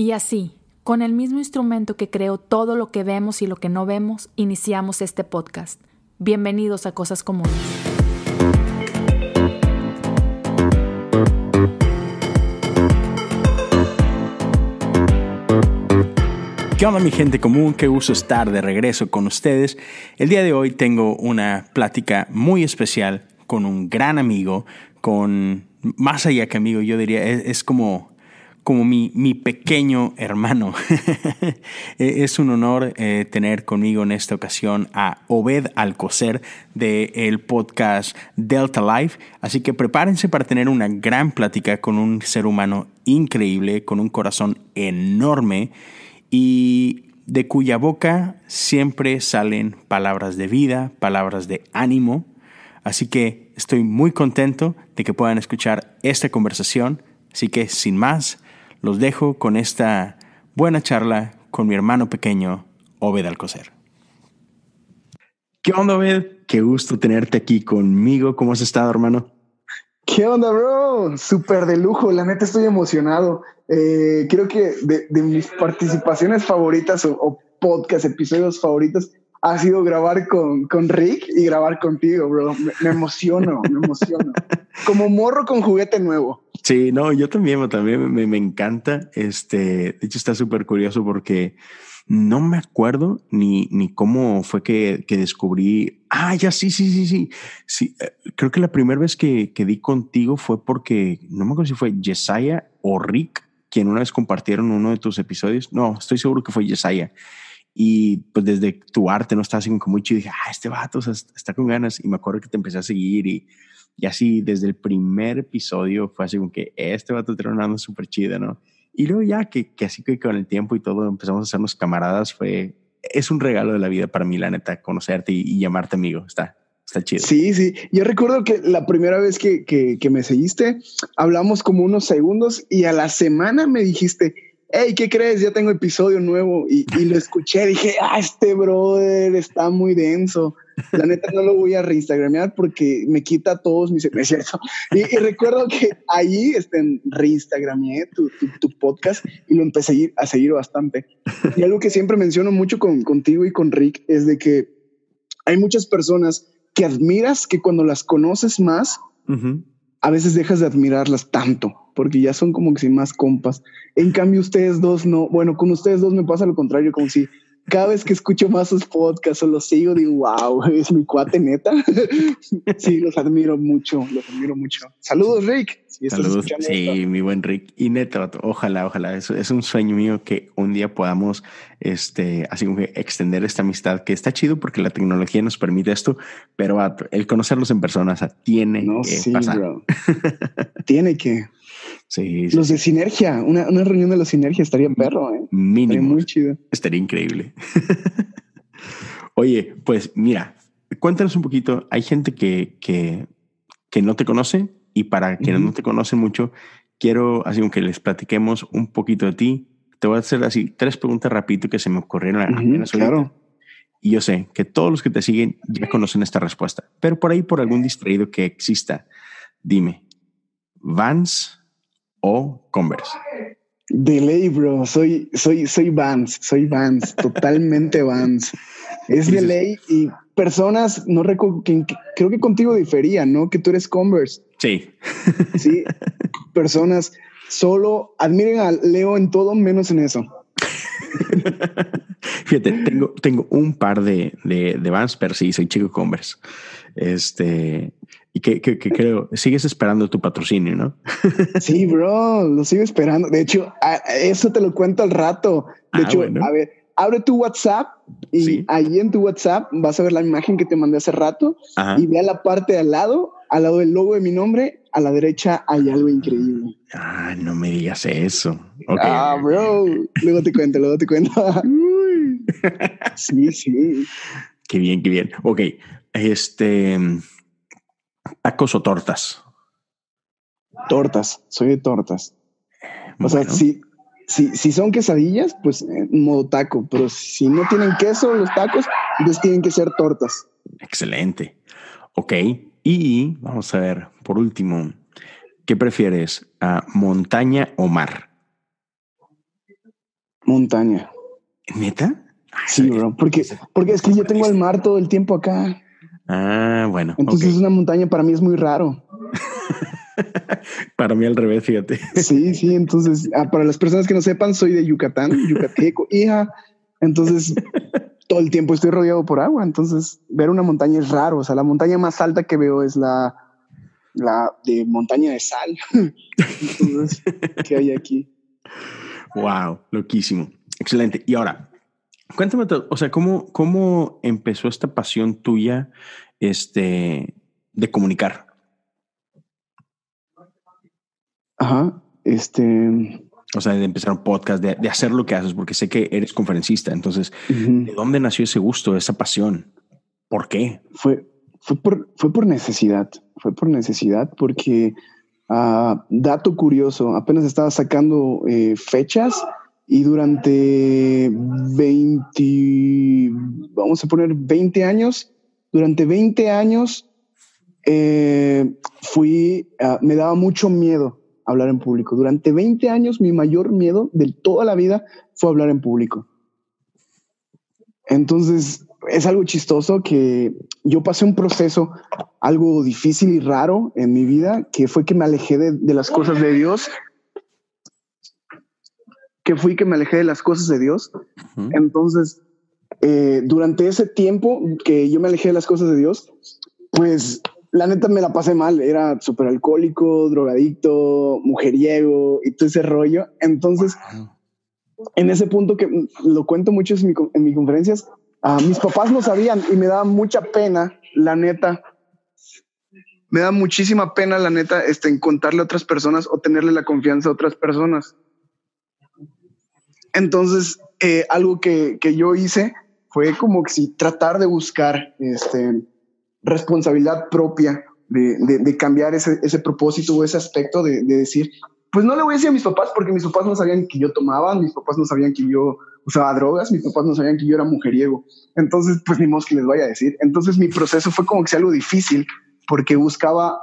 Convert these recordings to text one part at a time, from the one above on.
Y así, con el mismo instrumento que creó todo lo que vemos y lo que no vemos, iniciamos este podcast. Bienvenidos a Cosas Comunes. ¿Qué onda mi gente común? Qué gusto estar de regreso con ustedes. El día de hoy tengo una plática muy especial con un gran amigo, con más allá que amigo, yo diría, es, como como mi, mi, pequeño hermano. E, es un honor eh, tener conmigo en esta ocasión a Obed Alcocer del el podcast Delta Life. Así que prepárense para tener una gran plática con un ser humano increíble, con un corazón enorme y de cuya boca siempre salen palabras de vida, palabras de ánimo. Así que estoy muy contento de que puedan escuchar esta conversación. Así que sin más, los dejo con esta buena charla con mi hermano pequeño, Obed Alcocer. ¿Qué onda, Obed? Qué gusto tenerte aquí conmigo. ¿Cómo has estado, hermano? ¿Qué onda, bro? Súper de lujo. La neta estoy emocionado. Eh, creo que de, mis participaciones favoritas o, podcast, episodios favoritos, ha sido grabar con, con Rick y grabar contigo, bro. Me, emociono, me emociono. Como morro con juguete nuevo. Sí, no, yo también, también me, encanta. Este, de hecho, está súper curioso porque no me acuerdo ni, ni cómo fue que, que, descubrí. Ah, ya sí, sí, sí, sí. sí eh, creo que la primera vez que, que, di contigo fue porque no me acuerdo si fue Yesaya o Rick quien una vez compartieron uno de tus episodios. No, estoy seguro que fue Yesaya. Y pues desde tu arte no estaba así como muy chido. Dije, ah, este vato está con ganas. Y me acuerdo que te empecé a seguir y, y así desde el primer episodio fue así como que este vato tiene una súper chida, ¿no? Y luego ya que, que así que con el tiempo y todo empezamos a hacernos camaradas, fue, es un regalo de la vida para mí, la neta, conocerte y, y llamarte amigo. Está, Está chido. Sí, sí. Yo recuerdo que la primera vez que, que, me seguiste, hablamos como unos segundos y a la semana me dijiste, hey, ¿qué crees? Ya tengo episodio nuevo y, y lo escuché. Dije, ah, este brother está muy denso. La neta no lo voy a reinstagramear porque me quita todos mis... Es cierto. Y, recuerdo que ahí este, reinstagrameé tu, tu, podcast y lo empecé a seguir, a seguir bastante. Y algo que siempre menciono mucho con, contigo y con Rick es de que hay muchas personas que admiras que cuando las conoces más, a veces dejas de admirarlas tanto, porque ya son como que sin más compas. En cambio, ustedes dos no. Bueno, con ustedes dos me pasa lo contrario, como si cada vez que escucho más sus podcasts o los sigo, digo, wow, es mi cuate neta. sí, los admiro mucho, los admiro mucho. Saludos, Rick. Saludos, sí, mi buen Rick. Y neta, ojalá, ojalá, es, es un sueño mío que un día podamos, este, así como que extender esta amistad, que está chido porque la tecnología nos permite esto, pero el conocerlos en persona, tiene que pasar. tiene que. Sí, Los de Sinergia, una, una, reunión de los Sinergia estaría perro, ¿eh? Mínimo. muy chido. Estaría increíble. Oye, pues mira, cuéntanos un poquito. Hay gente que, que, que no te conoce y para quienes no te conocen mucho, quiero así que les platiquemos un poquito de ti. Te voy a hacer así tres preguntas rapidito que se me ocurrieron apenas Claro. Y yo sé que todos los que te siguen ya conocen esta respuesta, pero por ahí, por algún distraído que exista, dime, ¿Vans o Converse? De ley, bro. Soy, soy, soy Vans, soy Vans, totalmente Vans. Es de ley y personas, no recuerdo, creo que contigo difería, ¿no? Que tú eres Converse. Sí. Sí. Personas solo admiren a Leo en todo menos en eso. Fíjate, tengo, tengo un par de, de, de Vans, pero sí, soy chico Converse. Este, y que, que, creo, sigues esperando tu patrocinio, ¿no? sí, bro, lo sigo esperando. De hecho, eso te lo cuento al rato. De ah, hecho, a ver, abre tu WhatsApp y ahí en tu WhatsApp vas a ver la imagen que te mandé hace rato y ve a la parte de al lado, al lado del logo de mi nombre, a la derecha hay algo increíble. Ah, no me digas eso. Ah, bro. Luego te cuento, luego te cuento. sí, sí. Qué bien, qué bien. Ok, este ¿Tacos o tortas? Tortas, soy de tortas. O sea, si, si, si, son quesadillas, pues en modo taco, pero si no tienen queso los tacos, entonces tienen que ser tortas. Excelente. Ok, y vamos a ver, por último, ¿qué prefieres? ¿A ¿Montaña o mar? Montaña. ¿Neta? Sí, bro. Porque, porque es que yo tengo el mar todo el tiempo acá. Ah, bueno. Entonces una montaña para mí es muy raro. para mí al revés, fíjate. Sí, sí. Entonces, ah, para las personas que no sepan, soy de Yucatán, yucateco, hija. Entonces, todo el tiempo estoy rodeado por agua. Entonces, ver una montaña es raro. O sea, la montaña más alta que veo es la, la de montaña de sal. Entonces, ¿qué hay aquí? Wow, loquísimo. Excelente. Y ahora, cuéntame, o sea, ¿cómo, cómo empezó esta pasión tuya este, de comunicar? Ajá, este... O sea, de empezar un podcast, de, hacer lo que haces, porque sé que eres conferencista. Entonces, ¿de dónde nació ese gusto, esa pasión? ¿Por qué? Fue, fue, por, fue por necesidad. Fue por necesidad, porque, uh, dato curioso, apenas estaba sacando eh, fechas y durante 20, vamos a poner 20 años, durante 20 años eh, fui, uh, me daba mucho miedo hablar en público. Durante 20 años mi mayor miedo de toda la vida fue hablar en público. Entonces es algo chistoso que yo pasé un proceso algo difícil y raro en mi vida, que fue que me alejé de, las cosas de Dios, que fui que me alejé de las cosas de Dios. Entonces, eh, durante ese tiempo que yo me alejé de las cosas de Dios, pues la neta me la pasé mal. Era súper alcohólico, drogadicto, mujeriego y todo ese rollo. Entonces, en ese punto que lo cuento mucho en, en mis conferencias, mis papás no sabían y me daba mucha pena, la neta. Me da muchísima pena, la neta, este, en contarle a otras personas o tenerle la confianza a otras personas. Entonces, eh, algo que, que, yo hice fue como que si tratar de buscar este, responsabilidad propia de, de, cambiar ese, ese, propósito o ese aspecto de, de, decir, pues no le voy a decir a mis papás porque mis papás no sabían que yo tomaba, mis papás no sabían que yo usaba drogas, mis papás no sabían que yo era mujeriego. Entonces, pues ni modo que les vaya a decir. Entonces mi proceso fue como que sea algo difícil porque buscaba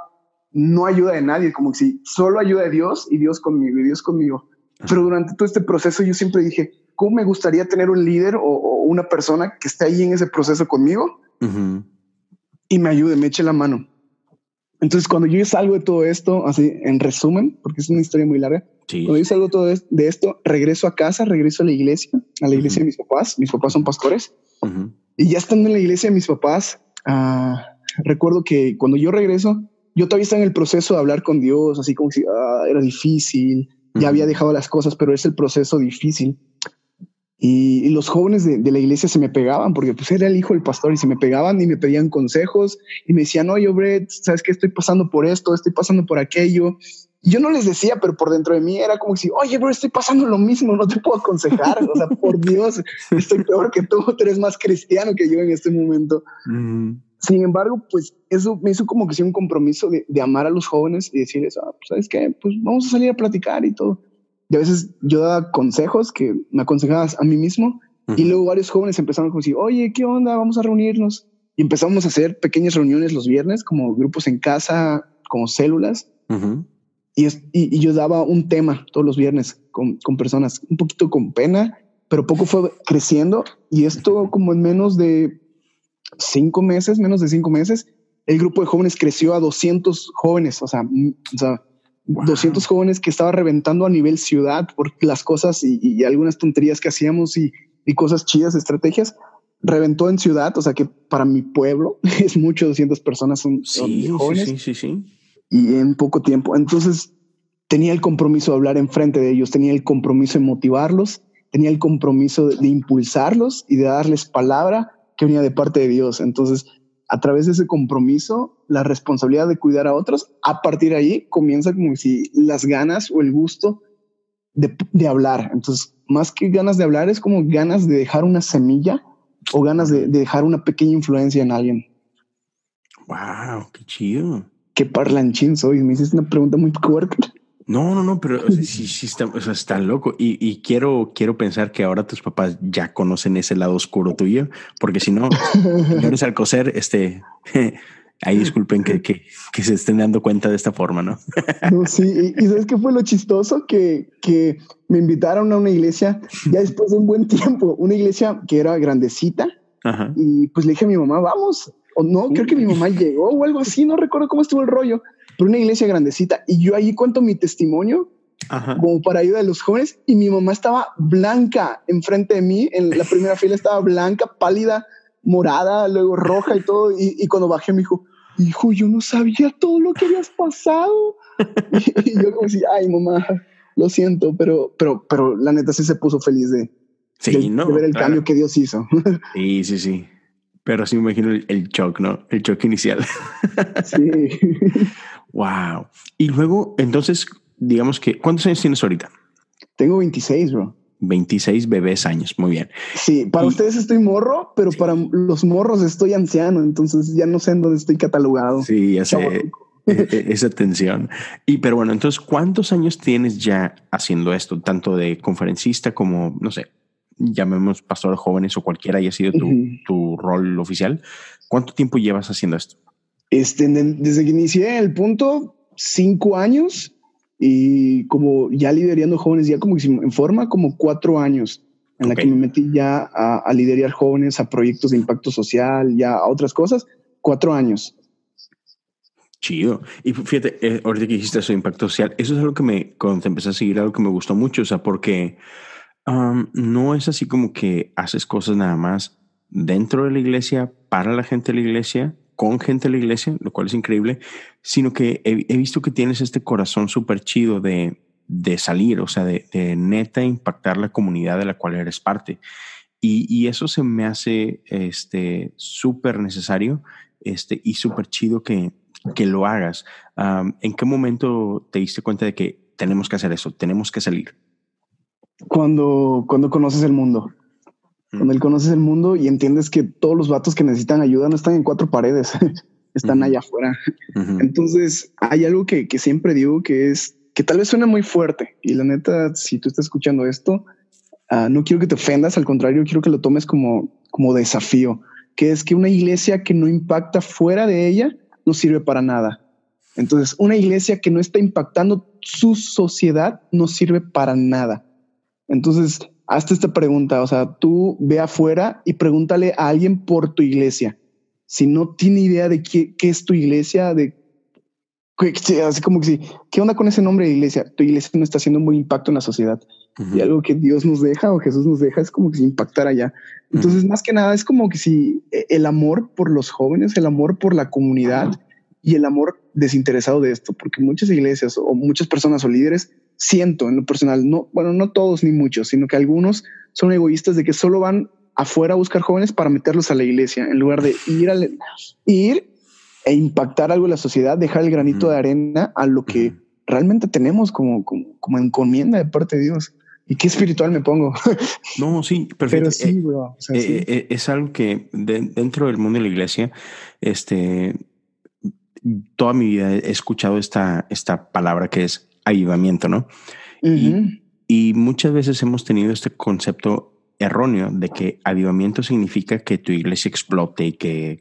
no ayuda de nadie, como que si solo ayuda de Dios y Dios conmigo y Dios conmigo. Pero durante todo este proceso yo siempre dije, ¿cómo me gustaría tener un líder o, una persona que esté ahí en ese proceso conmigo? y me ayude, me eche la mano. Entonces, cuando yo salgo de todo esto, así en resumen, porque es una historia muy larga, cuando yo salgo todo de esto, regreso a casa, regreso a la iglesia, a la iglesia de mis papás. Mis papás son pastores. Y ya estando en la iglesia de mis papás, uh, recuerdo que cuando yo regreso, yo todavía estaba en el proceso de hablar con Dios, así como si ah, era difícil, ya había dejado las cosas, pero es el proceso difícil. Y, los jóvenes de, la iglesia se me pegaban porque pues era el hijo del pastor y se me pegaban y me pedían consejos y me decían, oye, Brett, sabes que estoy pasando por esto, estoy pasando por aquello. Y yo no les decía, pero por dentro de mí era como si, oye, bro, estoy pasando lo mismo, no te puedo aconsejar. o sea, por Dios, estoy peor que tú, tú eres más cristiano que yo en este momento. Sin embargo, pues eso me hizo como que sí un compromiso de, de amar a los jóvenes y decirles, ah, pues sabes qué, pues vamos a salir a platicar y todo. Y a veces yo daba consejos que me aconsejabas a mí mismo y luego varios jóvenes empezaron como decir, oye, ¿qué onda? Vamos a reunirnos. Y empezamos a hacer pequeñas reuniones los viernes, como grupos en casa, como células. y, y, yo daba un tema todos los viernes con, con, personas, un poquito con pena, pero poco fue creciendo. Y esto como en menos de cinco meses, menos de cinco meses, el grupo de jóvenes creció a 200 jóvenes. O sea, o sea 200 jóvenes que estaba reventando a nivel ciudad por las cosas y, algunas tonterías que hacíamos y, cosas chidas, estrategias. Reventó en ciudad, o sea que para mi pueblo es mucho, 200 personas son, jóvenes. Sí, sí, sí, Y en poco tiempo. Entonces tenía el compromiso de hablar enfrente de ellos, tenía el compromiso de motivarlos, tenía el compromiso de impulsarlos y de darles palabra que venía de parte de Dios. Entonces, a través de ese compromiso, la responsabilidad de cuidar a otros, a partir de ahí comienza como si las ganas o el gusto de, de hablar. Entonces, más que ganas de hablar, es como ganas de dejar una semilla o ganas de, dejar una pequeña influencia en alguien. Wow, qué chido. Qué parlanchín soy. Me hiciste una pregunta muy fuerte. No, no, no, pero sí, sí está, o sea, está loco. Y, y, quiero, quiero pensar que ahora tus papás ya conocen ese lado oscuro tuyo, porque si no, señores coser, este, ahí disculpen que, que, que, se estén dando cuenta de esta forma, ¿no? no sí, y, ¿sabes qué fue lo chistoso? Que, que me invitaron a una iglesia ya después de un buen tiempo, una iglesia que era grandecita. Y pues le dije a mi mamá, vamos. O no, creo que mi mamá llegó o algo así, no recuerdo cómo estuvo el rollo, pero una iglesia grandecita. Y yo ahí cuento mi testimonio como para ayuda a los jóvenes. Y mi mamá estaba blanca enfrente de mí. En la primera fila estaba blanca, pálida, morada, luego roja y todo. Y, cuando bajé me dijo, hijo, yo no sabía todo lo que habías pasado. y, yo como si, ay, mamá, lo siento, pero, pero, pero la neta sí se puso feliz de, ver el cambio que Dios hizo. sí, sí, sí. Pero sí me imagino el, el shock, ¿no? El shock inicial. sí. wow. Y luego, entonces, digamos que, ¿cuántos años tienes ahorita? Tengo 26, bro. 26 bebés años, muy bien. Sí, para ustedes estoy morro, pero para los morros estoy anciano, entonces ya no sé en dónde estoy catalogado. Sí, ya sé e, e, esa tensión. Y pero bueno, entonces, ¿cuántos años tienes ya haciendo esto? Tanto de conferencista como, no sé, llamemos pastor jóvenes o cualquiera haya sido tu, tu rol oficial. ¿Cuánto tiempo llevas haciendo esto? Este, desde que inicié el punto, cinco años y como ya liderando jóvenes, ya como en forma, como cuatro años en la que me metí ya a, liderar jóvenes, a proyectos de impacto social, ya a otras cosas, cuatro años. Chido. Y fíjate, eh, ahorita que dijiste eso de impacto social, eso es algo que me, cuando te empecé a seguir, algo que me gustó mucho, o sea, porque no es así como que haces cosas nada más dentro de la iglesia, para la gente de la iglesia, con gente de la iglesia, lo cual es increíble, sino que he, visto que tienes este corazón súper chido de, de, salir, o sea, de, de, neta impactar la comunidad de la cual eres parte. Y, eso se me hace este súper necesario este, y súper chido que, que lo hagas. ¿En qué momento te diste cuenta de que tenemos que hacer eso, tenemos que salir? Cuando, cuando conoces el mundo. Cuando él conoces el mundo y entiendes que todos los vatos que necesitan ayuda no están en cuatro paredes, están allá afuera. Entonces hay algo que, siempre digo que es que tal vez suena muy fuerte y la neta, si tú estás escuchando esto, ah, no quiero que te ofendas, al contrario, quiero que lo tomes como, como desafío, que es que una iglesia que no impacta fuera de ella no sirve para nada. Entonces, una iglesia que no está impactando su sociedad no sirve para nada. Entonces, hazte esta pregunta, o sea, tú ve afuera y pregúntale a alguien por tu iglesia. Si no tiene idea de qué, es tu iglesia, de así como que sí, ¿qué onda con ese nombre de iglesia? Tu iglesia no está haciendo un buen impacto en la sociedad. Y algo que Dios nos deja o Jesús nos deja es como que si impactar allá. Entonces, más que nada, es como que si e, el amor por los jóvenes, el amor por la comunidad y el amor desinteresado de esto, porque muchas iglesias o muchas personas o líderes siento en lo personal, no, bueno, no todos ni muchos, sino que algunos son egoístas de que solo van afuera a buscar jóvenes para meterlos a la iglesia en lugar de ir, a ir e impactar algo en la sociedad, dejar el granito de arena a lo que realmente tenemos como, como, encomienda de parte de Dios. ¿Y qué espiritual me pongo? No, sí, perfecto. Pero sí, eh, eh, eh, es algo que dentro del mundo de la iglesia, este, toda mi vida he escuchado esta, esta palabra que es avivamiento, ¿no? y, muchas veces hemos tenido este concepto erróneo de que avivamiento significa que tu iglesia explote y que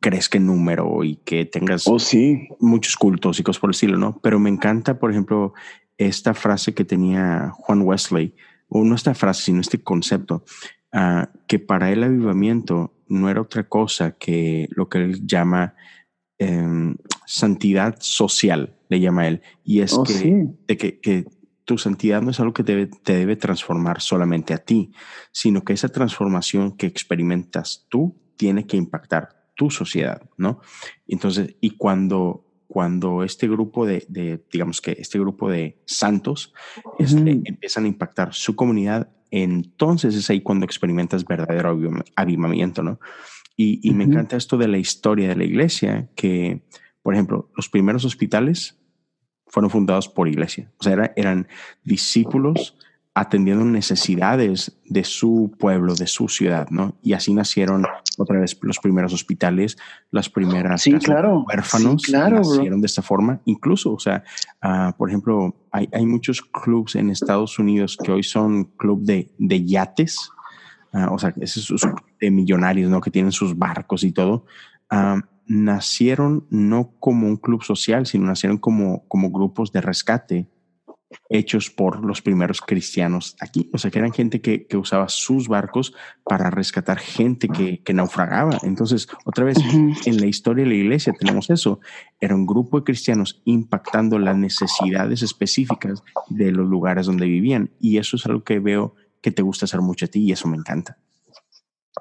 crezca en número y que tengas oh, sí. muchos cultos y cosas por el estilo, ¿no? Pero me encanta, por ejemplo, esta frase que tenía Juan Wesley, o no esta frase, sino este concepto, ah, que para él avivamiento no era otra cosa que lo que él llama em, santidad social le llama él. Y es oh, que, de que, tu santidad no es algo que te debe transformar solamente a ti, sino que esa transformación que experimentas tú tiene que impactar tu sociedad, ¿no? Entonces, y cuando, cuando este grupo de, digamos que este grupo de santos este, empiezan a impactar su comunidad, entonces es ahí cuando experimentas verdadero avivamiento, ¿no? Y, y me encanta esto de la historia de la iglesia, que, por ejemplo, los primeros hospitales fueron fundados por iglesia. O sea, eran discípulos atendiendo necesidades de su pueblo, de su ciudad, ¿no? Y así nacieron otra vez los primeros hospitales, las primeras sí, claro. huérfanos sí, claro, nacieron de esta forma. Incluso, o sea, uh, por ejemplo, hay, hay, muchos clubs en Estados Unidos que hoy son club de, de yates, uh, o sea, esos de millonarios, ¿no? Que tienen sus barcos y todo. Uh, nacieron no como un club social, sino nacieron como, como grupos de rescate hechos por los primeros cristianos aquí. O sea, que eran gente que, que usaba sus barcos para rescatar gente que, que naufragaba. Entonces, otra vez, en la historia de la iglesia tenemos eso. Era un grupo de cristianos impactando las necesidades específicas de los lugares donde vivían. Y eso es algo que veo que te gusta hacer mucho a ti y eso me encanta.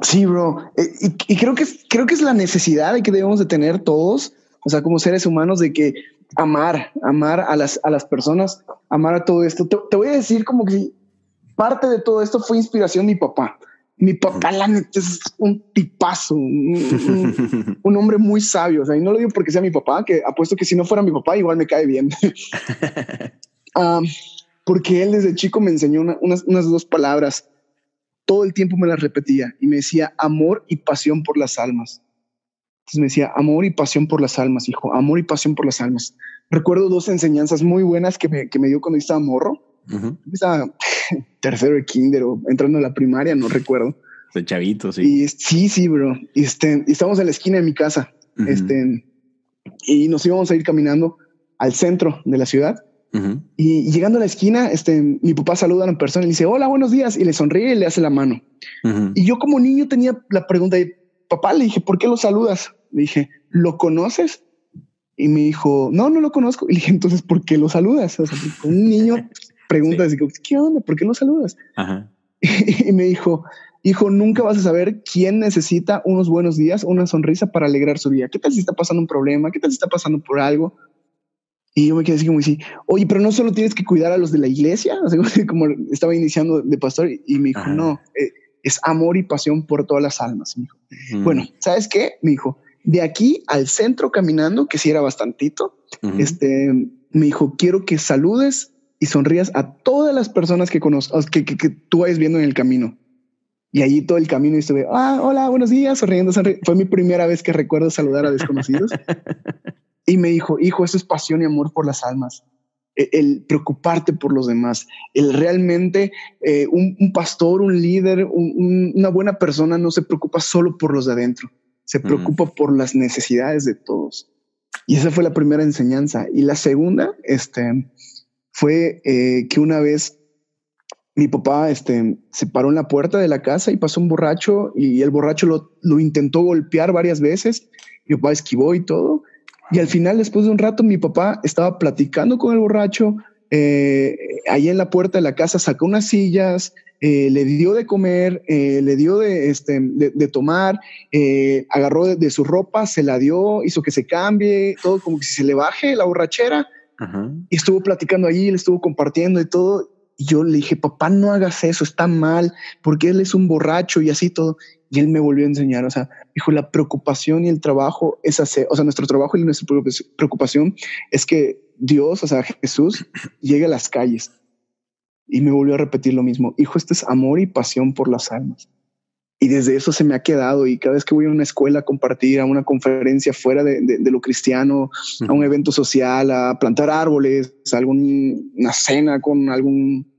Sí, bro. Eh, y, y, creo que creo que es la necesidad de que debemos de tener todos, o sea, como seres humanos, de que amar, amar a las, a las personas, amar a todo esto. Te, voy a decir como que parte de todo esto fue inspiración de mi papá. Mi papá, la neta, es un tipazo, un, hombre muy sabio. O sea, y no lo digo porque sea mi papá, que apuesto que si no fuera mi papá, igual me cae bien. um, porque él desde chico me enseñó unas, unas dos palabras. Todo el tiempo me las repetía y me decía amor y pasión por las almas. Entonces me decía, amor y pasión por las almas, hijo, amor y pasión por las almas. Recuerdo dos enseñanzas muy buenas que me, que me dio cuando estaba morro. Estaba tercero de kinder o entrando a la primaria, no recuerdo. De chavito, sí. Y, sí, sí, bro. Y este, estábamos en la esquina de mi casa. Este, y nos íbamos a ir caminando al centro de la ciudad. Y llegando a la esquina, este, mi papá saluda a una persona y le dice, hola, buenos días. Y le sonríe y le hace la mano. Y yo como niño tenía la pregunta de, papá, le dije, ¿por qué lo saludas? Le dije, ¿lo conoces? Y me dijo, no, no lo conozco. Y le dije, entonces, ¿por qué lo saludas? O sea, un niño pregunta, así, ¿qué onda? ¿Por qué lo saludas? Y me dijo, hijo, nunca vas a saber quién necesita unos buenos días, una sonrisa para alegrar su día. ¿Qué tal si está pasando un problema? ¿Qué tal si está pasando por algo? Y yo me quedé así como así, oye, pero no solo tienes que cuidar a los de la iglesia, como estaba iniciando de pastor y me dijo, no, eh, es amor y pasión por todas las almas. Me dijo, bueno, ¿sabes qué? Me dijo, de aquí al centro caminando, que sí era bastantito, este, me dijo, quiero que saludes y sonrías a todas las personas que conozcas, que, que, tú vayas viendo en el camino. Y allí todo el camino estuve, ah, hola, buenos días, sonriendo, sonriendo. Fue mi primera vez que recuerdo saludar a desconocidos. y me dijo, hijo, eso es pasión y amor por las almas. E, el, preocuparte por los demás, el realmente eh, un, pastor, un líder, una buena persona no se preocupa solo por los de adentro, se preocupa por las necesidades de todos. Y esa fue la primera enseñanza. Y la segunda, este, fue eh, que una vez mi papá este, se paró en la puerta de la casa y pasó un borracho y el borracho lo, lo intentó golpear varias veces. Mi papá esquivó y todo. Y al final, después de un rato, mi papá estaba platicando con el borracho. Eh, ahí en la puerta de la casa sacó unas sillas, eh, le dio de comer, eh, le dio de, este, de, tomar, eh, agarró de, su ropa, se la dio, hizo que se cambie, todo como que si se le baje la borrachera. Y estuvo platicando allí, le estuvo compartiendo y todo. Y yo le dije, papá, no hagas eso, está mal, porque él es un borracho y así todo. Y él me volvió a enseñar, o sea, dijo, la preocupación y el trabajo es hacer, o sea, nuestro trabajo y nuestra preocupación es que Dios, o sea, Jesús, llegue a las calles y me volvió a repetir lo mismo. Hijo, esto es amor y pasión por las almas. Y desde eso se me ha quedado. Y cada vez que voy a una escuela a compartir, a una conferencia fuera de, de, lo cristiano, a un evento social, a plantar árboles, a alguna cena con algún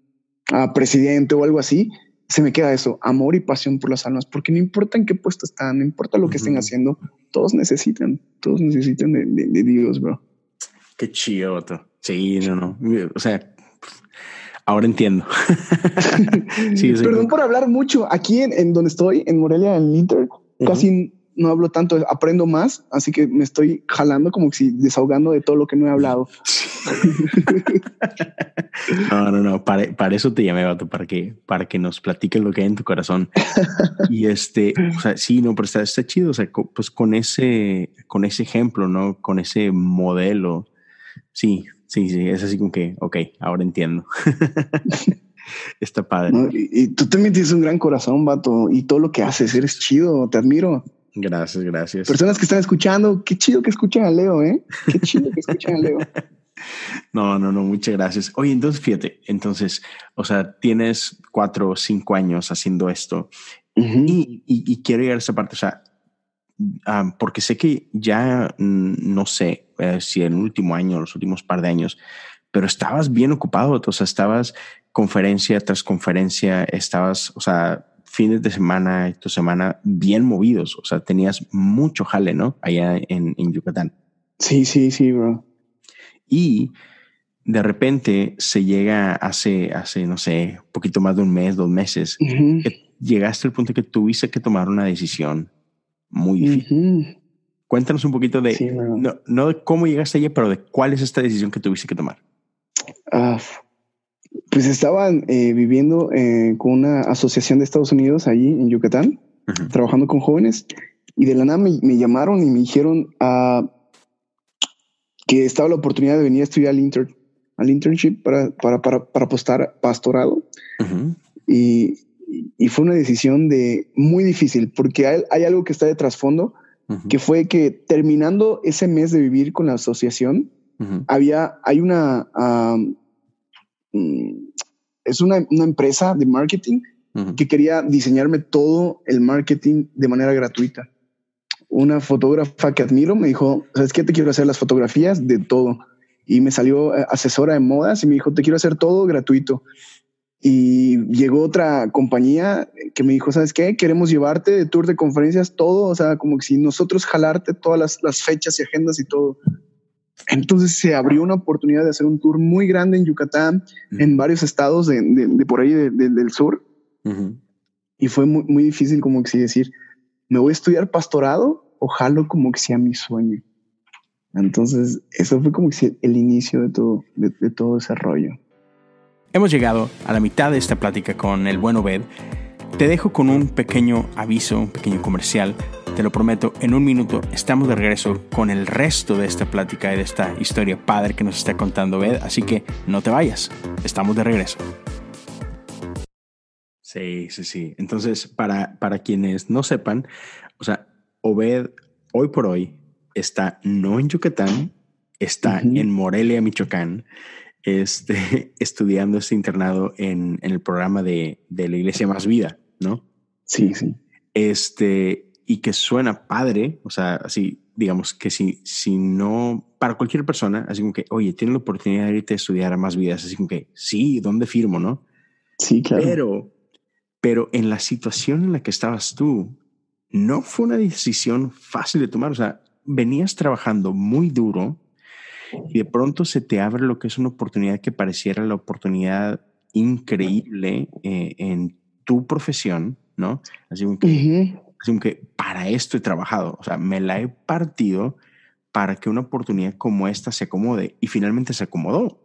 ah, presidente o algo así, se me queda eso, amor y pasión por las almas, porque no importa en qué puesto están, no importa lo que estén haciendo, todos necesitan, todos necesitan de, de Dios, bro. Qué chido. Sí, no, no. O sea, Ahora entiendo. Perdón por hablar mucho. Aquí en, donde estoy, en Morelia, en Inter, casi no hablo tanto, aprendo más, así que me estoy jalando como si desahogando de todo lo que no he hablado. no, no, no, para, para, eso te llamé, Vato, para que, para que nos platiques lo que hay en tu corazón. y este, o sea, sí, no, pero está, está chido, o sea, pues con ese, con ese ejemplo, ¿no? Con ese modelo, sí, Sí, sí, es así como que, ok, ahora entiendo. Está padre. y, tú también tienes un gran corazón, vato, y todo lo que haces, eres chido, te admiro. Gracias, gracias. Personas que están escuchando, qué chido que escuchan a Leo, ¿eh? Qué chido que escuchan a Leo. No, no, no, muchas gracias. Oye, entonces fíjate, entonces, o sea, tienes cuatro o cinco años haciendo esto y, y, quiero llegar a esa parte, o sea, Ah, porque sé que ya mm, no sé eh, si en el último año, los últimos par de años, pero estabas bien ocupado, o sea, estabas conferencia tras conferencia, estabas, o sea, fines de semana y tu semana bien movidos. O sea, tenías mucho jale, ¿no? Allá en, en Yucatán. Sí, sí, sí, bro. Y de repente se llega hace, hace, no sé, poquito más de un mes, dos meses, que llegaste al punto que tuviste que tomar una decisión muy difícil. Cuéntanos un poquito de, no, no, de cómo llegaste allí, pero de cuál es esta decisión que tuviste que tomar. Ah, pues estaban eh, viviendo eh, con una asociación de Estados Unidos allí en Yucatán, trabajando con jóvenes, y de la nada me, llamaron y me dijeron uh, que estaba la oportunidad de venir a estudiar al, inter, al internship para, para, para, para apostar pastorado. y, y, fue una decisión de muy difícil porque hay, hay algo que está de trasfondo, que fue que terminando ese mes de vivir con la asociación, había, hay una, es una, una, empresa de marketing que quería diseñarme todo el marketing de manera gratuita. Una fotógrafa que admiro me dijo, ¿sabes qué? Te quiero hacer las fotografías de todo. Y me salió eh, asesora de modas y me dijo, te quiero hacer todo gratuito. Y llegó otra compañía que me dijo, ¿sabes qué? Queremos llevarte de tour de conferencias, todo, o sea, como que si nosotros jalarte todas las, las fechas y agendas y todo. Entonces se abrió una oportunidad de hacer un tour muy grande en Yucatán, en varios estados de, de, por ahí del sur. Y fue muy, muy, difícil como que si decir, me voy a estudiar pastorado o jalo como que sea mi sueño. Entonces eso fue como que si el inicio de todo, de todo ese rollo. Hemos llegado a la mitad de esta plática con el buen Obed. Te dejo con un pequeño aviso, un pequeño comercial. Te lo prometo, en un minuto estamos de regreso con el resto de esta plática y de esta historia padre que nos está contando Obed. Así que no te vayas, estamos de regreso. Sí, sí, sí. Entonces, para, para quienes no sepan, o sea, Obed hoy por hoy está no en Yucatán, está en Morelia, Michoacán este, estudiando este internado en, el programa de, la Iglesia Más Vida, ¿no? Sí, sí. Este, y que suena padre, o sea, así, digamos que si, si no, para cualquier persona, así como que, oye, tiene la oportunidad de irte a estudiar a Más Vidas, así como que, sí, ¿dónde firmo, no? Sí, claro. Pero, pero en la situación en la que estabas tú, no fue una decisión fácil de tomar, o sea, venías trabajando muy duro, y de pronto se te abre lo que es una oportunidad que pareciera la oportunidad increíble eh, en tu profesión, ¿no? Así que, que para esto he trabajado, o sea, me la he partido para que una oportunidad como esta se acomode y finalmente se acomodó.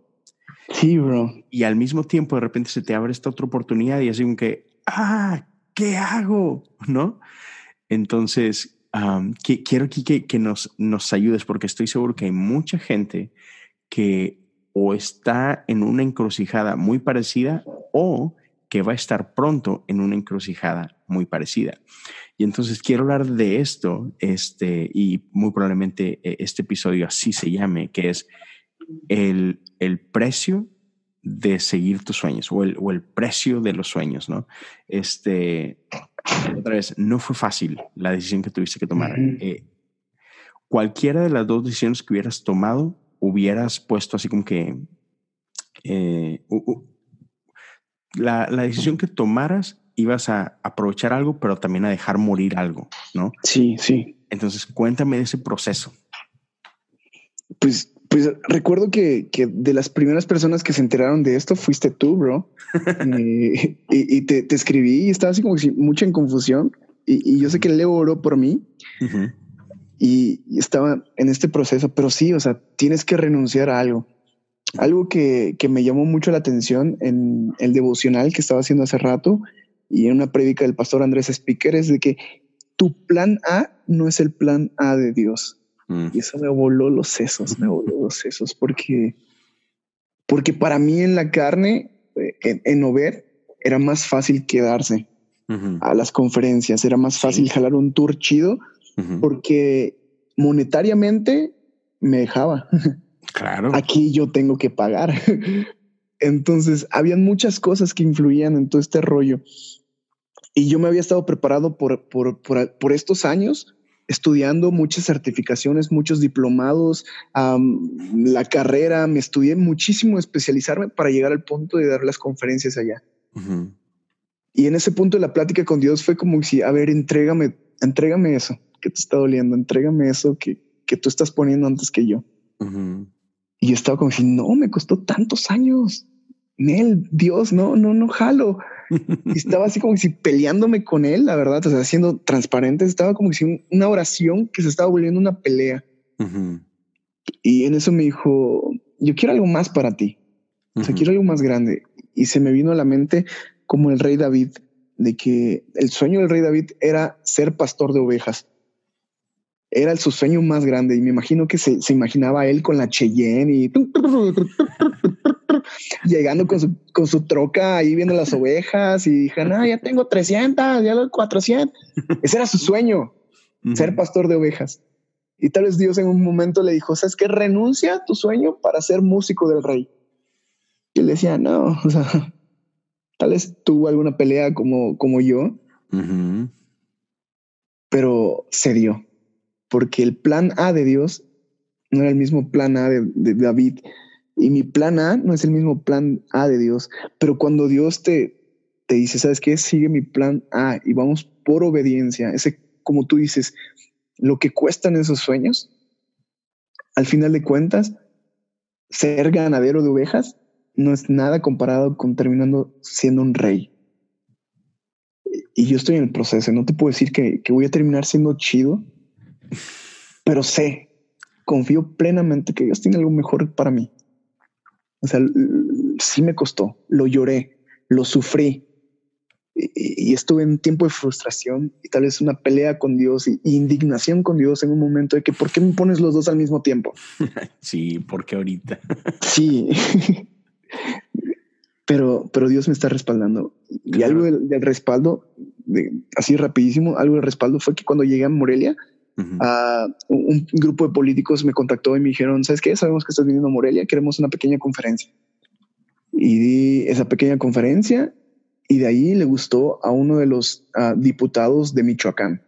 Sí, bro. Y al mismo tiempo de repente se te abre esta otra oportunidad y así como que, ah, ¿qué hago? ¿No? Entonces, que, quiero que, que nos, nos ayudes porque estoy seguro que hay mucha gente que o está en una encrucijada muy parecida o que va a estar pronto en una encrucijada muy parecida. Y entonces quiero hablar de esto, este, y muy probablemente eh, este episodio así se llame, que es el, el precio de seguir tus sueños o el, o el precio de los sueños, ¿no? Este, otra vez, no fue fácil la decisión que tuviste que tomar. Eh, cualquiera de las dos decisiones que hubieras tomado, hubieras puesto así como que eh, la, la, decisión que tomaras ibas a aprovechar algo, pero también a dejar morir algo, ¿no? Sí, sí. Entonces, cuéntame de ese proceso. Pues pues recuerdo que, que, de las primeras personas que se enteraron de esto fuiste tú, bro. Eh, y, te, te, escribí y estaba así como que mucha en confusión. Y, yo sé que Leo oró por mí y, estaba en este proceso, pero sí, o sea, tienes que renunciar a algo. Algo que, que me llamó mucho la atención en el devocional que estaba haciendo hace rato y en una prédica del pastor Andrés Speaker es de que tu plan A no es el plan A de Dios. Mm. Y eso me voló los sesos, me voló los sesos, porque, porque para mí en la carne, eh, en, en era más fácil quedarse a las conferencias, era más fácil jalar un tour chido, porque monetariamente me dejaba. Claro. Aquí yo tengo que pagar. Entonces, habían muchas cosas que influían en todo este rollo. Y yo me había estado preparado por, por, por, por estos años estudiando muchas certificaciones, muchos diplomados, la carrera, me estudié muchísimo especializarme para llegar al punto de dar las conferencias allá. Y en ese punto de la plática con Dios fue como si, a ver, entrégame, entrégame eso que te está doliendo, entrégame eso que, que tú estás poniendo antes que yo. Y yo estaba como si, no, me costó tantos años. Nel, Dios, no, no, no jalo. Y estaba así como si peleándome con él, la verdad, o sea, siendo transparente, estaba como si una oración que se estaba volviendo una pelea. Y en eso me dijo, yo quiero algo más para ti. O sea, quiero algo más grande. Y se me vino a la mente como el rey David, de que el sueño del rey David era ser pastor de ovejas. Era su sueño más grande y me imagino que se, se imaginaba él con la Cheyenne y llegando con su, con su troca ahí viendo las ovejas y dije, no, ya tengo 300, ya los 400. Ese era su sueño, ser pastor de ovejas. Y tal vez Dios en un momento le dijo, ¿sabes qué? Renuncia a tu sueño para ser músico del rey. Y él decía, no, o sea, tal vez tuvo alguna pelea como, como yo, pero se dio, porque el plan A de Dios no era el mismo plan A de, de David. Y mi plan A no es el mismo plan A de Dios, pero cuando Dios te, te dice, ¿sabes qué? Sigue mi plan A y vamos por obediencia. Ese, como tú dices, lo que cuestan esos sueños, al final de cuentas, ser ganadero de ovejas no es nada comparado con terminando siendo un rey. Y yo estoy en el proceso, no te puedo decir que, que voy a terminar siendo chido, pero sé, confío plenamente que Dios tiene algo mejor para mí. O sea, sí me costó, lo lloré, lo sufrí y, estuve en tiempo de frustración y tal vez una pelea con Dios y, indignación con Dios en un momento de que ¿por qué me pones los dos al mismo tiempo? Sí, porque ahorita. Sí. pero, pero Dios me está respaldando. Y algo del, respaldo, de, así rapidísimo, algo del respaldo fue que cuando llegué a Morelia, un, grupo de políticos me contactó y me dijeron, ¿sabes qué? Sabemos que estás viniendo a Morelia, queremos una pequeña conferencia. Y di esa pequeña conferencia y de ahí le gustó a uno de los ah, diputados de Michoacán.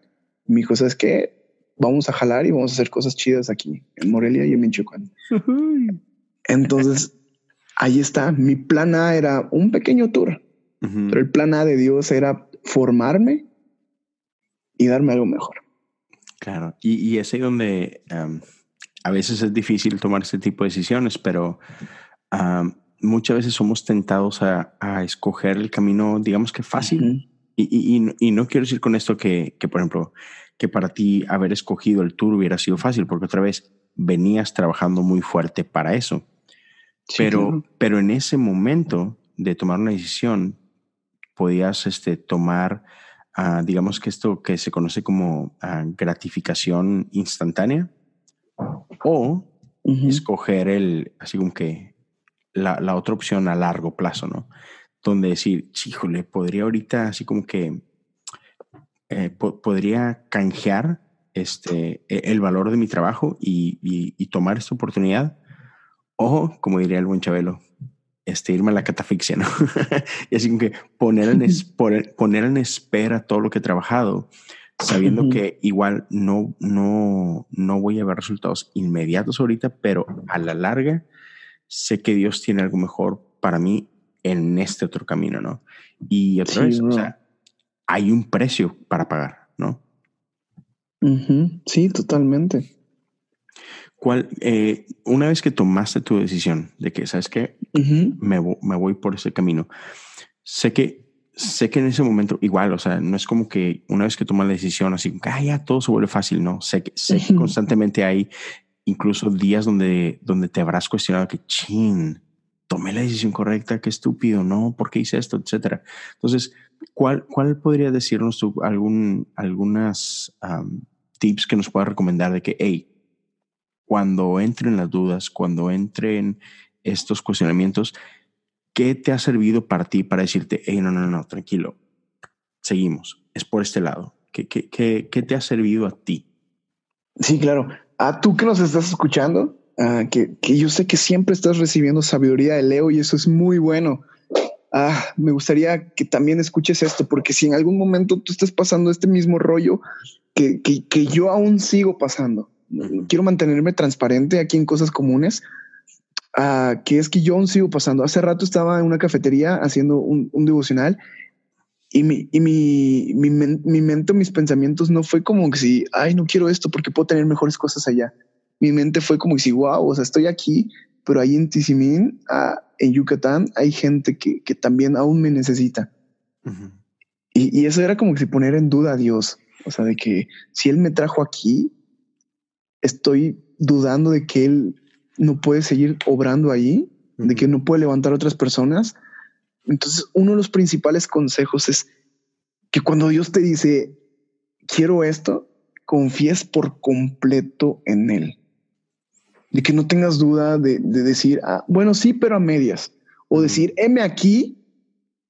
Me dijo, ¿sabes qué? Vamos a jalar y vamos a hacer cosas chidas aquí en Morelia y en Michoacán. Entonces, ahí está. Mi plan A era un pequeño tour, pero el plan A de Dios era formarme y darme algo mejor. Claro, y, y es ahí donde a veces es difícil tomar este tipo de decisiones, pero muchas veces somos tentados a, escoger el camino, digamos que fácil. y, y, no quiero decir con esto que, que, por ejemplo, que para ti haber escogido el tour hubiera sido fácil, porque otra vez venías trabajando muy fuerte para eso. pero, pero en ese momento de tomar una decisión, podías este, tomar digamos que esto que se conoce como gratificación instantánea o escoger el, así como que la, la, otra opción a largo plazo, ¿no? Donde decir, híjole, podría ahorita así como que eh, podría canjear este, e, el valor de mi trabajo y, y, tomar esta oportunidad. O, como diría el buen Chabelo, este, irme a la catafixia, ¿no? y así que poner en, poner, en espera todo lo que he trabajado, sabiendo que igual no, no, no voy a ver resultados inmediatos ahorita, pero a la larga sé que Dios tiene algo mejor para mí en este otro camino, ¿no? Y otra vez, o sea, hay un precio para pagar, ¿no? Sí, totalmente. ¿Cuál, eh, una vez que tomaste tu decisión de que, ¿sabes qué? me, me, voy por ese camino. Sé que, sé que en ese momento, igual, o sea, no es como que una vez que tomas la decisión, así ah, ya todo se vuelve fácil, no. Sé que, sé que constantemente hay incluso días donde, donde te habrás cuestionado que, chin, tomé la decisión correcta, qué estúpido, no, ¿por qué hice esto? Etcétera. Entonces, ¿cuál, cuál podría decirnos tú algún, algunas tips que nos puedas recomendar de que, hey, cuando entren las dudas, cuando entren estos cuestionamientos, ¿qué te ha servido para ti para decirte, hey, no, no, no, tranquilo, seguimos, es por este lado? ¿Qué, qué, qué, te ha servido a ti? Sí, claro. A tú que nos estás escuchando, ah, que, que, yo sé que siempre estás recibiendo sabiduría de Leo y eso es muy bueno. Ah, me gustaría que también escuches esto, porque si en algún momento tú estás pasando este mismo rollo que, que, que yo aún sigo pasando, quiero mantenerme transparente aquí en cosas comunes, uh, que es que yo aún sigo pasando. Hace rato estaba en una cafetería haciendo un, devocional y mi, y mi, mi, mi mente, mis pensamientos no fue como que si, ay, no quiero esto porque puedo tener mejores cosas allá. Mi mente fue como que si, wow, o sea, estoy aquí, pero ahí en Tizimín, ah, en Yucatán, hay gente que, que también aún me necesita. y, y, eso era como que si poner en duda a Dios. O sea, de que si Él me trajo aquí, estoy dudando de que Él no puede seguir obrando ahí, de que no puede levantar a otras personas. Entonces, uno de los principales consejos es que cuando Dios te dice, quiero esto, confíes por completo en Él. De que no tengas duda de, decir, ah, bueno, sí, pero a medias. O decir, M aquí,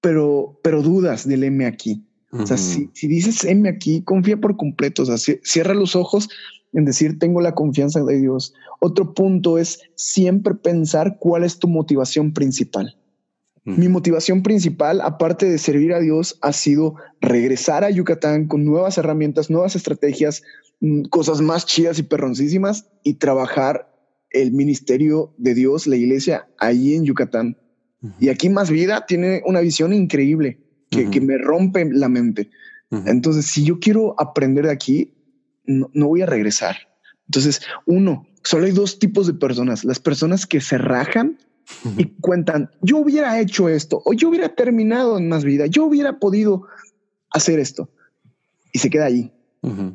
pero, pero dudas del M aquí. O sea, si, si, dices M aquí, confía por completo. O sea, cierra los ojos en decir tengo la confianza de Dios. Otro punto es siempre pensar cuál es tu motivación principal. Mi motivación principal, aparte de servir a Dios, ha sido regresar a Yucatán con nuevas herramientas, nuevas estrategias, mm, cosas más chidas y perroncísimas y trabajar el ministerio de Dios, la iglesia, ahí en Yucatán. Y aquí Más Vida tiene una visión increíble que, que me rompe la mente. Entonces, si yo quiero aprender de aquí, no, voy a regresar. Entonces, uno, solo hay dos tipos de personas, las personas que se rajan y cuentan, yo hubiera hecho esto o yo hubiera terminado en más vida, yo hubiera podido hacer esto y se queda ahí.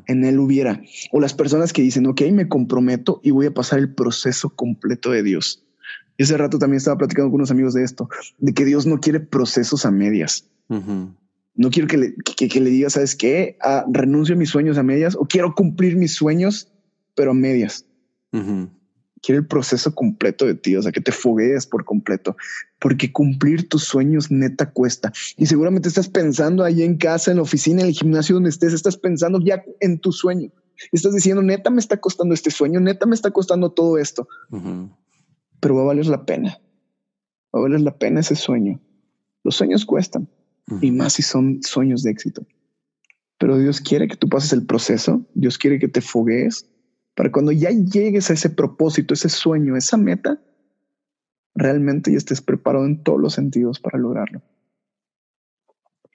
En él hubiera o las personas que dicen, ok, me comprometo y voy a pasar el proceso completo de Dios. Y ese rato también estaba platicando con unos amigos de esto, de que Dios no quiere procesos a medias. No quiero que le, que, le diga, ¿sabes qué? Ah, renuncio a mis sueños a medias o quiero cumplir mis sueños, pero a medias. Quiero el proceso completo de ti, o sea, que te foguees por completo, porque cumplir tus sueños neta cuesta. Y seguramente estás pensando ahí en casa, en la oficina, en el gimnasio donde estés, estás pensando ya en tu sueño. Estás diciendo, neta me está costando este sueño, neta me está costando todo esto, pero va a valer la pena. Va a valer la pena ese sueño. Los sueños cuestan y más si son sueños de éxito. Pero Dios quiere que tú pases el proceso, Dios quiere que te foguees para cuando ya llegues a ese propósito, ese sueño, esa meta, realmente ya estés preparado en todos los sentidos para lograrlo.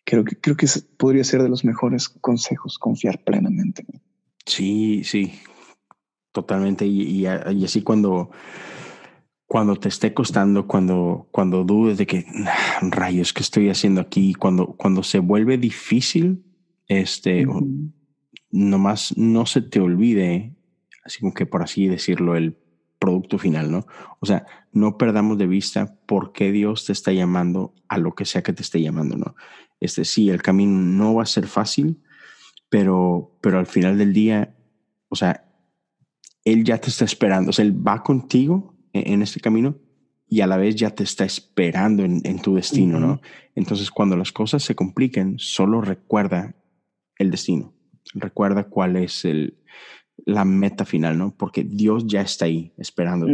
Creo que, creo que podría ser de los mejores consejos, confiar plenamente. Sí, sí, totalmente. Y, y, y así cuando cuando te esté costando, cuando, cuando dudes de que rayos, ¿qué estoy haciendo aquí? Cuando, cuando se vuelve difícil, este, nomás no se te olvide, así como que por así decirlo, el producto final, ¿no? O sea, no perdamos de vista por qué Dios te está llamando a lo que sea que te esté llamando, ¿no? Este, sí, el camino no va a ser fácil, pero, pero al final del día, o sea, Él ya te está esperando, o sea, Él va contigo en este camino y a la vez ya te está esperando en, tu destino, ¿no? Entonces, cuando las cosas se compliquen, solo recuerda el destino, recuerda cuál es el, la meta final, ¿no? Porque Dios ya está ahí esperando.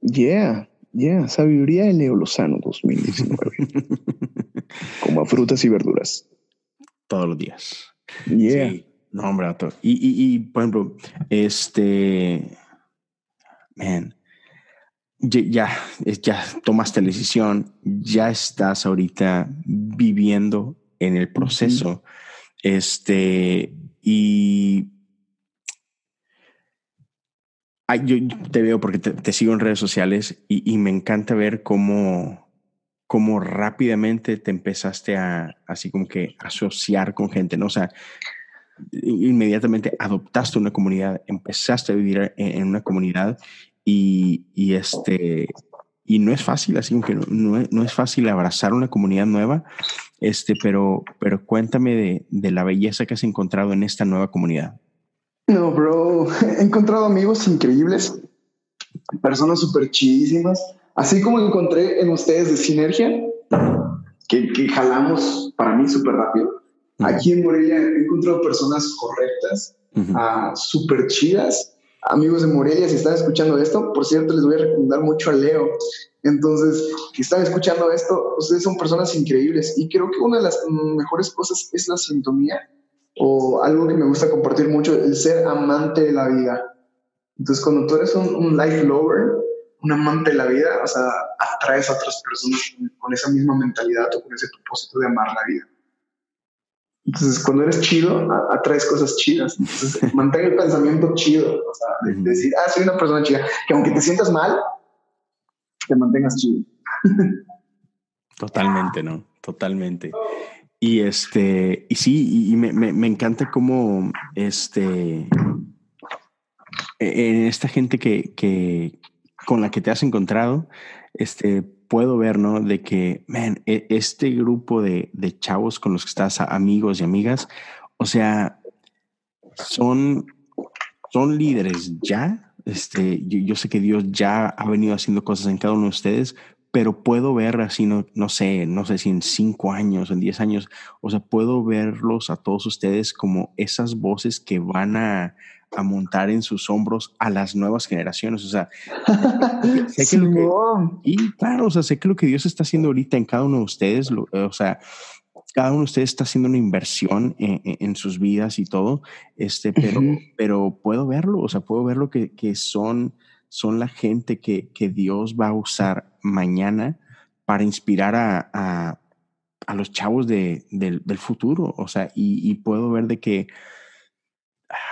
Yeah, yeah, sabiduría de Leo Lozano 2019. Como a frutas y verduras. Todos los días. Yeah. No, hombre, y, y, y, por ejemplo, este man, ya, ya tomaste la decisión, ya estás ahorita viviendo en el proceso. Este, y yo te veo porque te, sigo en redes sociales y, me encanta ver cómo, cómo rápidamente te empezaste a así como que asociar con gente, ¿no? O sea, inmediatamente adoptaste una comunidad, empezaste a vivir en, una comunidad y, este, y no es fácil, así que no, no, es fácil abrazar una comunidad nueva, este, pero, pero cuéntame de, de la belleza que has encontrado en esta nueva comunidad. No, bro, he encontrado amigos increíbles, personas súper chidísimas, así como encontré en ustedes de Sinergia, que jalamos para mí súper rápido. Aquí en Morelia he encontrado personas correctas, uh súper chidas. Amigos de Morelia, si están escuchando esto, por cierto, les voy a recomendar mucho a Leo. Entonces, si están escuchando esto, ustedes son personas increíbles y creo que una de las mejores cosas es la sintonía o algo que me gusta compartir mucho, el ser amante de la vida. Entonces, cuando tú eres un, life lover, un amante de la vida, o sea, atraes a otras personas con, esa misma mentalidad o con ese propósito de amar la vida. Entonces, cuando eres chido, atraes cosas chidas. Entonces, mantén el pensamiento chido, o sea, de, decir, ah, soy una persona chida, que aunque te sientas mal, te mantengas chido. Totalmente, ¿no? Totalmente. Y este, y sí, y me, me, me encanta cómo este e, en esta gente que, que, con la que te has encontrado, este, puedo ver, ¿no? De que, man, e, este grupo de, de chavos con los que estás, amigos y amigas, o sea, son, son líderes ya. Este, yo, yo, sé que Dios ya ha venido haciendo cosas en cada uno de ustedes, pero puedo ver así, no, no sé, no sé si en cinco años, en diez años, o sea, puedo verlos a todos ustedes como esas voces que van a, a montar en sus hombros a las nuevas generaciones. O sea, sé que lo que, y claro, o sea, sé que lo que Dios está haciendo ahorita en cada uno de ustedes, o sea, cada uno de ustedes está haciendo una inversión en, sus vidas y todo, este, pero, pero puedo verlo, o sea, puedo verlo que, que son, son la gente que, que, Dios va a usar mañana para inspirar a, a, a los chavos de, del, del, futuro, o sea, y, y puedo ver de que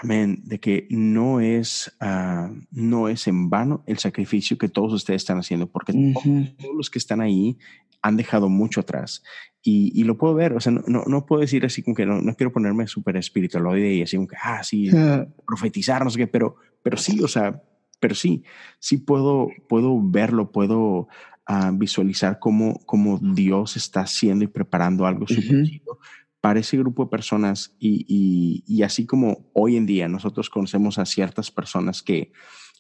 amén, de que no es, uh, no es en vano el sacrificio que todos ustedes están haciendo, porque uh -huh. todos los que están ahí han dejado mucho atrás. Y, y lo puedo ver, o sea, no, no, no, puedo decir así como que no, no quiero ponerme súper espiritualoide y así como que, ah, sí, uh. profetizar, no sé qué, pero, pero sí, o sea, pero sí, sí puedo, puedo verlo, puedo uh, visualizar cómo, cómo Dios está haciendo y preparando algo chido para ese grupo de personas y, y, y, así como hoy en día nosotros conocemos a ciertas personas que,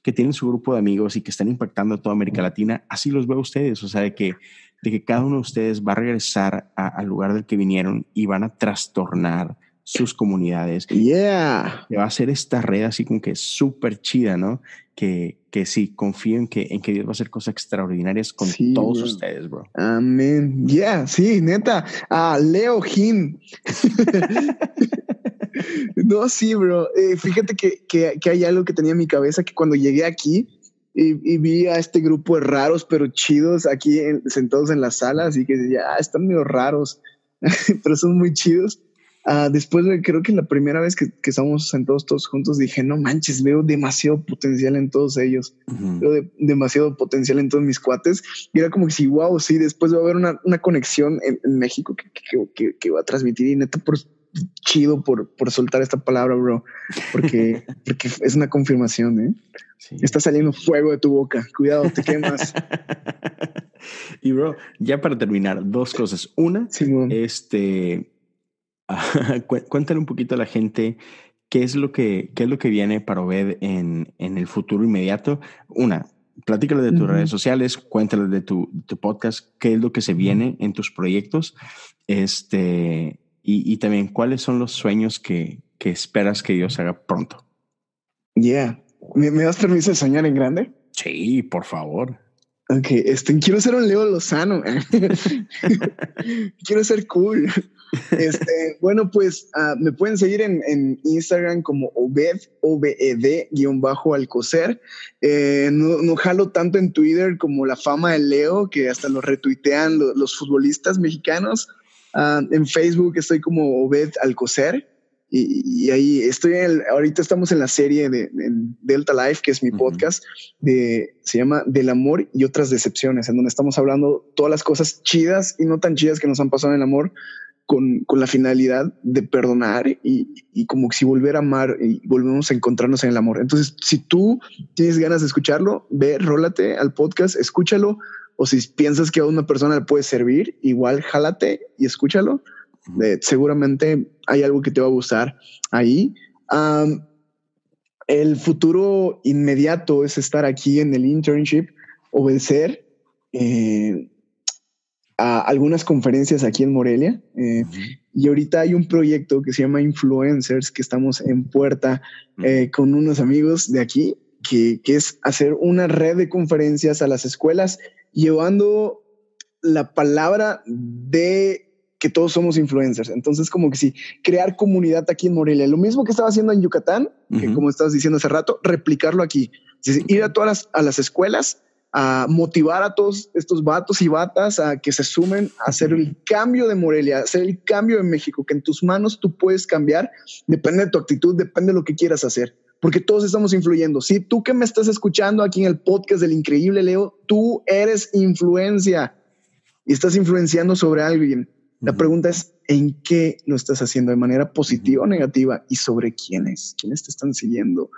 que tienen su grupo de amigos y que están impactando a toda América Latina, así los veo ustedes, o sea, de que, de que cada uno de ustedes va a regresar al lugar del que vinieron y van a trastornar sus comunidades. Yeah. Que va a ser esta red así como que súper chida, ¿no? Que, que sí, confío en que, en que Dios va a hacer cosas extraordinarias con sí, todos bro. ustedes, bro. Amén. Yeah, sí, neta. Ah, Leo Jim. no, sí, bro. Eh, fíjate que, que, que, hay algo que tenía en mi cabeza que cuando llegué aquí y, y vi a este grupo de raros pero chidos aquí en, sentados en la sala, así que ya ah, están medio raros, pero son muy chidos. Uh, después de, creo que la primera vez que, que estábamos sentados todos juntos dije, no manches, veo demasiado potencial en todos ellos, uh -huh. veo de, demasiado potencial en todos mis cuates. Y era como que si, wow, sí, después va a haber una, una conexión en, en México que, que, que, va a transmitir y neta por chido por, por soltar esta palabra, bro, porque, porque es una confirmación, ¿eh? Sí. Está saliendo fuego de tu boca, cuidado, te quemas. y bro, ya para terminar, dos cosas. Una, sí, este cuéntale un poquito a la gente qué es lo que, qué es lo que viene para Obed en, en el futuro inmediato. Una, platícale de tus uh -huh. redes sociales, cuéntale de tu, de tu, podcast, qué es lo que se viene en tus proyectos, este, y, y, también cuáles son los sueños que, que esperas que Dios haga pronto. Yeah. ¿Me, ¿Me, das permiso de soñar en grande? Sí, por favor. Ok, este, quiero ser un Leo Lozano. quiero ser cool. Este, bueno, pues uh, me pueden seguir en, en, Instagram como Obed, O-B-E-D, guion bajo Alcocer. Eh, no, no, jalo tanto en Twitter como la fama de Leo, que hasta lo retuitean los, los futbolistas mexicanos. Uh, en Facebook estoy como Obed Alcocer. Y, y, ahí estoy, el, ahorita estamos en la serie de, de, Delta Life, que es mi uh -huh. podcast, de, se llama Del amor y otras decepciones, en donde estamos hablando todas las cosas chidas y no tan chidas que nos han pasado en el amor, con, con la finalidad de perdonar y, y, como si volver a amar y volvemos a encontrarnos en el amor. Entonces, si tú tienes ganas de escucharlo, ve, rólate al podcast, escúchalo, o si piensas que a una persona le puede servir, igual jálate y escúchalo. Eh, seguramente hay algo que te va a gustar ahí. Um, el futuro inmediato es estar aquí en el internship, obedecer eh, a algunas conferencias aquí en Morelia. Eh, uh -huh. Y ahorita hay un proyecto que se llama Influencers, que estamos en puerta eh, con unos amigos de aquí, que, que es hacer una red de conferencias a las escuelas, llevando la palabra de que todos somos influencers. Entonces, como que sí, crear comunidad aquí en Morelia. Lo mismo que estaba haciendo en Yucatán, uh -huh. que como estabas diciendo hace rato, replicarlo aquí. Decir, ir a todas las, a las escuelas a motivar a todos estos vatos y batas a que se sumen a hacer el cambio de Morelia, a hacer el cambio de México, que en tus manos tú puedes cambiar, depende de tu actitud, depende de lo que quieras hacer, porque todos estamos influyendo. Si tú que me estás escuchando aquí en el podcast del increíble Leo, tú eres influencia y estás influenciando sobre alguien. La pregunta es, ¿en qué lo estás haciendo? ¿De manera positiva o negativa? ¿Y sobre quiénes? ¿Quiénes te están siguiendo?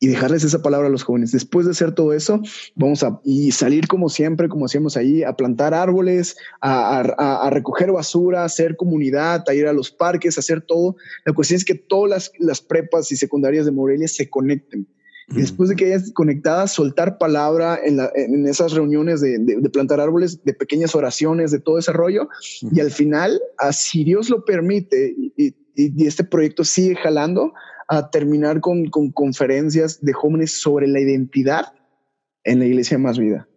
Y dejarles esa palabra a los jóvenes. Después de hacer todo eso, vamos a y salir como siempre, como hacíamos ahí, a plantar árboles, a, a, recoger basura, a hacer comunidad, a ir a los parques, a hacer todo. La cuestión es que todas las, las prepas y secundarias de Morelia se conecten. Y después de que hayas conectadas, soltar palabra en, la, en esas reuniones de, de, plantar árboles, de pequeñas oraciones, de todo ese rollo. Y al final, si Dios lo permite y, y, este proyecto sigue jalando, a terminar con, con, conferencias de jóvenes sobre la identidad en la iglesia Más Vida.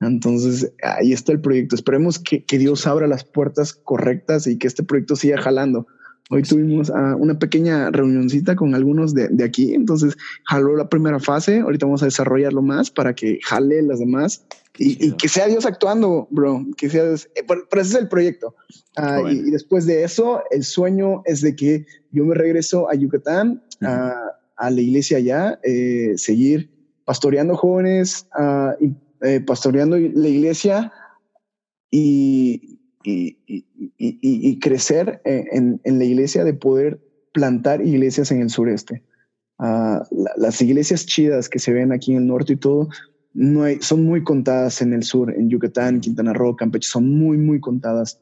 Entonces, ahí está el proyecto. Esperemos que, que Dios abra las puertas correctas y que este proyecto siga jalando. Hoy tuvimos uh, una pequeña reunioncita con algunos de, de, aquí, entonces jaló la primera fase, ahorita vamos a desarrollarlo más para que jale las demás y, y, que sea Dios actuando, bro, que sea Dios, eh, pero, ese es el proyecto. Uh, bueno. y, y, después de eso, el sueño es de que yo me regreso a Yucatán, uh -huh. a, a, la iglesia allá, eh, seguir pastoreando jóvenes, y, eh, pastoreando la iglesia y, y, y, y crecer en, en, la iglesia, de poder plantar iglesias en el sureste. Uh, la, las iglesias chidas que se ven aquí en el norte y todo, no hay, son muy contadas en el sur, en Yucatán, Quintana Roo, Campeche, son muy, muy contadas.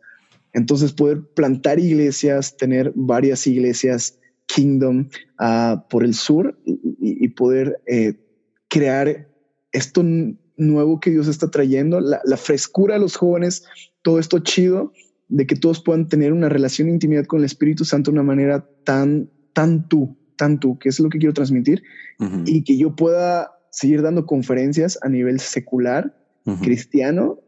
Entonces, poder plantar iglesias, tener varias iglesias Kingdom uh, por el sur y, y poder eh, crear esto nuevo que Dios está trayendo, la, la frescura de los jóvenes, todo esto chido de que todos puedan tener una relación de intimidad con el Espíritu Santo de una manera tan, tan tú, tan tú, que es lo que quiero transmitir, uh -huh. y que yo pueda seguir dando conferencias a nivel secular, uh -huh. cristiano,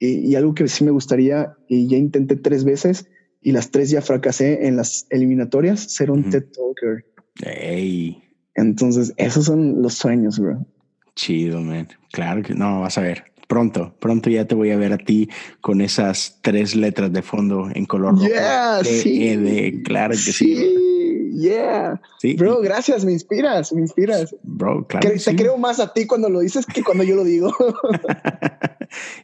y, y, algo que sí me gustaría, y ya intenté tres veces, y las tres ya fracasé en las eliminatorias, ser un uh -huh. TED Talker. Hey. Entonces, esos son los sueños, bro. Chido, man. Claro que no, vas a ver pronto, pronto ya te voy a ver a ti con esas tres letras de fondo en color rojo. Yeah, sí. E claro que sí. sí. Yeah. Sí. Bro, gracias, me inspiras, me inspiras. Bro, claro. Que, te sí. creo más a ti cuando lo dices que cuando yo lo digo.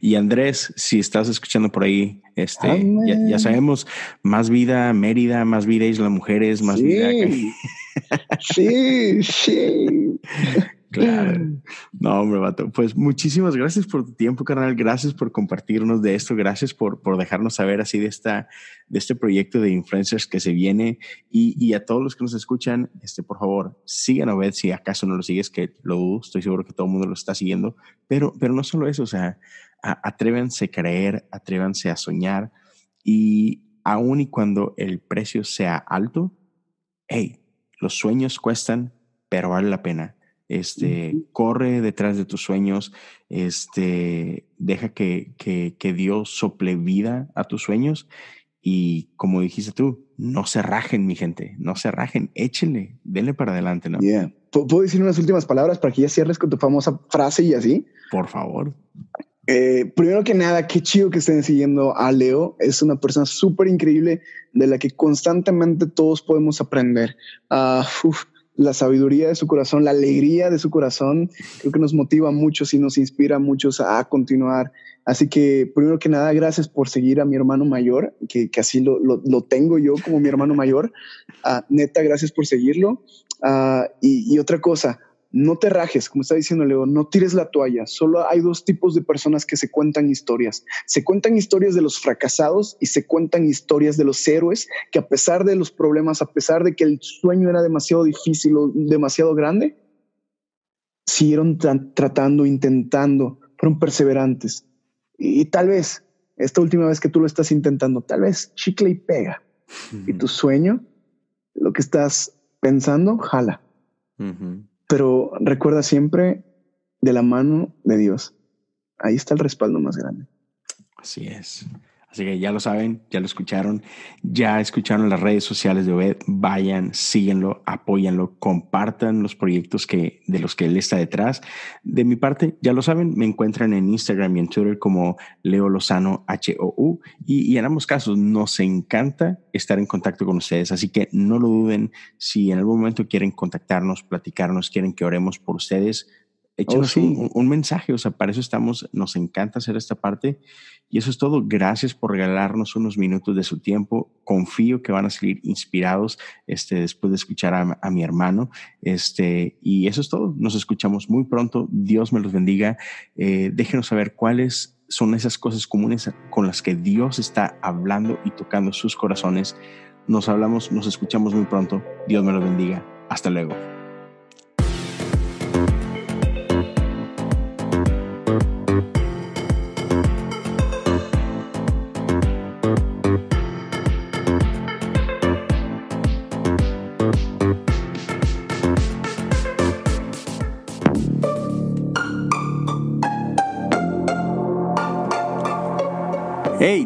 y Andrés, si estás escuchando por ahí, este, ya, ya, sabemos, más vida Mérida, más vida Isla Mujeres, más sí. vida. sí, sí. Claro. No, hombre, vato. Pues muchísimas gracias por tu tiempo, carnal. Gracias por compartirnos de esto. Gracias por, por dejarnos saber así de, esta, de este proyecto de influencers que se viene. Y, y a todos los que nos escuchan, este, por favor, sigan a ver si acaso no lo sigues, que lo. Estoy seguro que todo el mundo lo está siguiendo. Pero, pero no solo eso, o sea, a, atrévanse a creer, atrévanse a soñar. Y aun y cuando el precio sea alto, hey, los sueños cuestan, pero vale la pena este, uh -huh. corre detrás de tus sueños, este, deja que, que, que, Dios sople vida a tus sueños y como dijiste tú, no se rajen, mi gente, no se rajen, échenle, denle para adelante, ¿no? Yeah. ¿Puedo decir unas últimas palabras para que ya cierres con tu famosa frase y así? Por favor. Eh, primero que nada, qué chido que estén siguiendo a Leo. Es una persona súper increíble de la que constantemente todos podemos aprender. Uh, uf, la sabiduría de su corazón, la alegría de su corazón, creo que nos motiva mucho y nos inspira a muchos a continuar. Así que, primero que nada, gracias por seguir a mi hermano mayor, que, que así lo, lo, tengo yo como mi hermano mayor. Uh, neta, gracias por seguirlo. Y, y otra cosa, no te rajes, como está diciendo Leo, no tires la toalla. Solo hay dos tipos de personas que se cuentan historias. Se cuentan historias de los fracasados y se cuentan historias de los héroes que a pesar de los problemas, a pesar de que el sueño era demasiado difícil o demasiado grande, siguieron tra tratando, intentando, fueron perseverantes. Y, y, tal vez esta última vez que tú lo estás intentando, tal vez chicle y pega. Uh -huh. Y tu sueño, lo que estás pensando, jala. Uh -huh pero recuerda siempre de la mano de Dios. Ahí está el respaldo más grande. Así es. Así que ya lo saben, ya lo escucharon, ya escucharon las redes sociales de Obed, vayan, síguenlo, apóyanlo, compartan los proyectos que, de los que él está detrás. De mi parte, ya lo saben, me encuentran en Instagram y en Twitter como Leo Lozano HOU y, y en ambos casos nos encanta estar en contacto con ustedes, así que no lo duden si en algún momento quieren contactarnos, platicarnos, quieren que oremos por ustedes, Oh, sí. un, un mensaje, o sea, para eso estamos, nos encanta hacer esta parte y eso es todo. Gracias por regalarnos unos minutos de su tiempo. Confío que van a salir inspirados este, después de escuchar a, a mi hermano. Este, y eso es todo. Nos escuchamos muy pronto. Dios me los bendiga. Eh, déjenos saber cuáles son esas cosas comunes con las que Dios está hablando y tocando sus corazones. Nos hablamos, nos escuchamos muy pronto. Dios me los bendiga. Hasta luego.